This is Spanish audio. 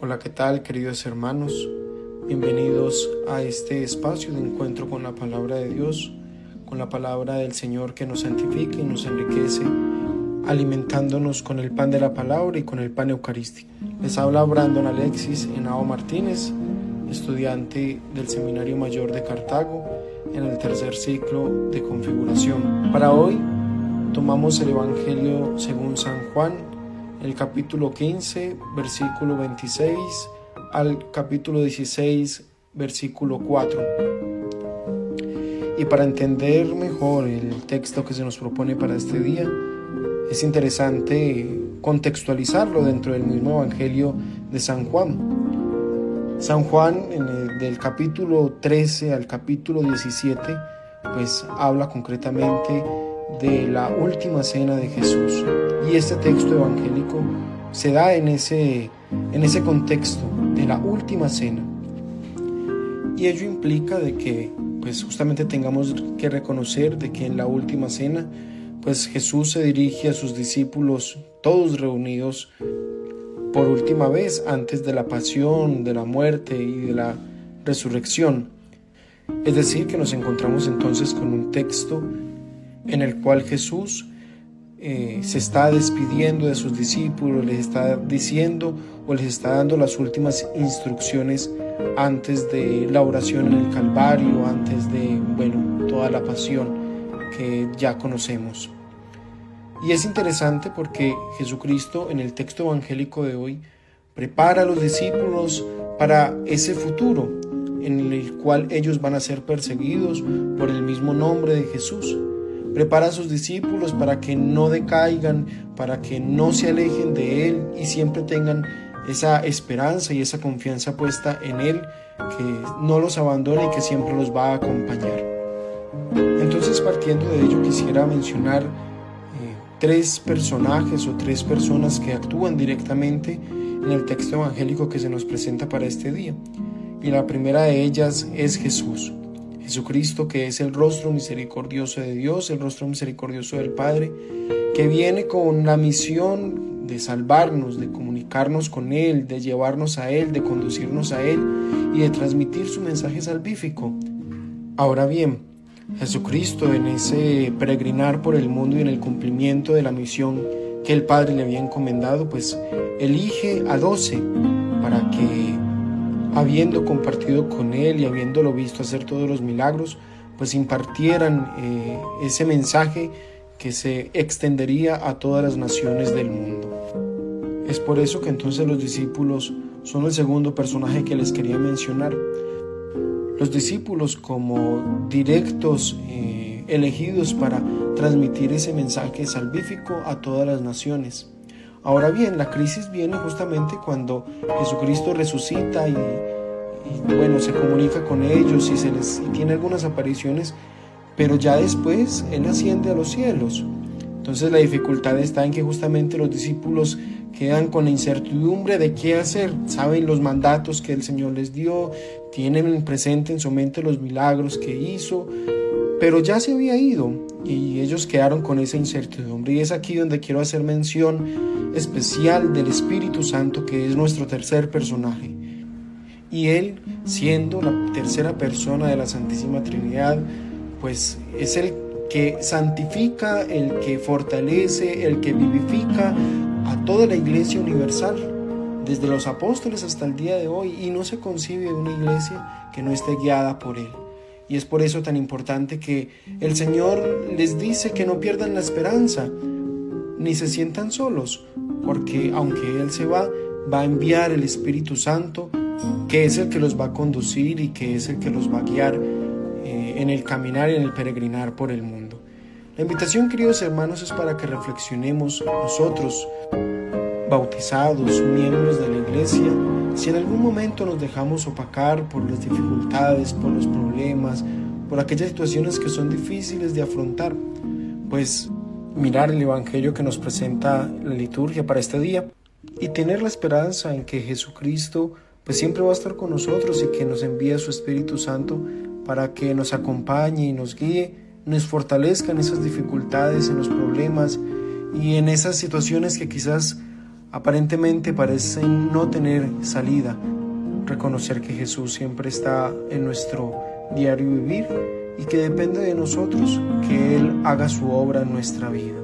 Hola, ¿qué tal queridos hermanos? Bienvenidos a este espacio de encuentro con la palabra de Dios, con la palabra del Señor que nos santifica y nos enriquece, alimentándonos con el pan de la palabra y con el pan eucarístico. Les habla Brandon Alexis Henao Martínez, estudiante del Seminario Mayor de Cartago en el tercer ciclo de configuración. Para hoy tomamos el Evangelio según San Juan, el capítulo 15, versículo 26 al capítulo 16, versículo 4. Y para entender mejor el texto que se nos propone para este día, es interesante contextualizarlo dentro del mismo Evangelio de San Juan. San Juan, en el, del capítulo 13 al capítulo 17, pues habla concretamente de la última cena de Jesús. Y este texto evangélico se da en ese, en ese contexto de la última cena. Y ello implica de que pues justamente tengamos que reconocer de que en la última cena pues Jesús se dirige a sus discípulos todos reunidos por última vez antes de la pasión, de la muerte y de la resurrección. Es decir, que nos encontramos entonces con un texto en el cual Jesús eh, se está despidiendo de sus discípulos, les está diciendo o les está dando las últimas instrucciones antes de la oración en el Calvario, antes de, bueno, toda la pasión que ya conocemos. Y es interesante porque Jesucristo en el texto evangélico de hoy prepara a los discípulos para ese futuro en el cual ellos van a ser perseguidos por el mismo nombre de Jesús. Prepara a sus discípulos para que no decaigan, para que no se alejen de Él y siempre tengan esa esperanza y esa confianza puesta en Él, que no los abandone y que siempre los va a acompañar. Entonces, partiendo de ello, quisiera mencionar eh, tres personajes o tres personas que actúan directamente en el texto evangélico que se nos presenta para este día. Y la primera de ellas es Jesús. Jesucristo, que es el rostro misericordioso de Dios, el rostro misericordioso del Padre, que viene con la misión de salvarnos, de comunicarnos con Él, de llevarnos a Él, de conducirnos a Él y de transmitir su mensaje salvífico. Ahora bien, Jesucristo en ese peregrinar por el mundo y en el cumplimiento de la misión que el Padre le había encomendado, pues elige a doce para que habiendo compartido con Él y habiéndolo visto hacer todos los milagros, pues impartieran eh, ese mensaje que se extendería a todas las naciones del mundo. Es por eso que entonces los discípulos son el segundo personaje que les quería mencionar. Los discípulos como directos eh, elegidos para transmitir ese mensaje salvífico a todas las naciones. Ahora bien, la crisis viene justamente cuando Jesucristo resucita y, bueno, se comunica con ellos y, se les, y tiene algunas apariciones, pero ya después Él asciende a los cielos. Entonces la dificultad está en que justamente los discípulos quedan con la incertidumbre de qué hacer, saben los mandatos que el Señor les dio, tienen presente en su mente los milagros que hizo, pero ya se había ido y ellos quedaron con esa incertidumbre. Y es aquí donde quiero hacer mención especial del Espíritu Santo que es nuestro tercer personaje. Y Él, siendo la tercera persona de la Santísima Trinidad, pues es el que santifica, el que fortalece, el que vivifica a toda la iglesia universal, desde los apóstoles hasta el día de hoy, y no se concibe una iglesia que no esté guiada por Él. Y es por eso tan importante que el Señor les dice que no pierdan la esperanza, ni se sientan solos, porque aunque Él se va, va a enviar el Espíritu Santo, que es el que los va a conducir y que es el que los va a guiar eh, en el caminar y en el peregrinar por el mundo. La invitación, queridos hermanos, es para que reflexionemos nosotros, bautizados, miembros de la iglesia, si en algún momento nos dejamos opacar por las dificultades, por los problemas, por aquellas situaciones que son difíciles de afrontar, pues mirar el Evangelio que nos presenta la liturgia para este día y tener la esperanza en que Jesucristo pues siempre va a estar con nosotros y que nos envía su Espíritu Santo para que nos acompañe y nos guíe, nos fortalezca en esas dificultades, en los problemas y en esas situaciones que quizás aparentemente parecen no tener salida. Reconocer que Jesús siempre está en nuestro diario vivir y que depende de nosotros que Él haga su obra en nuestra vida.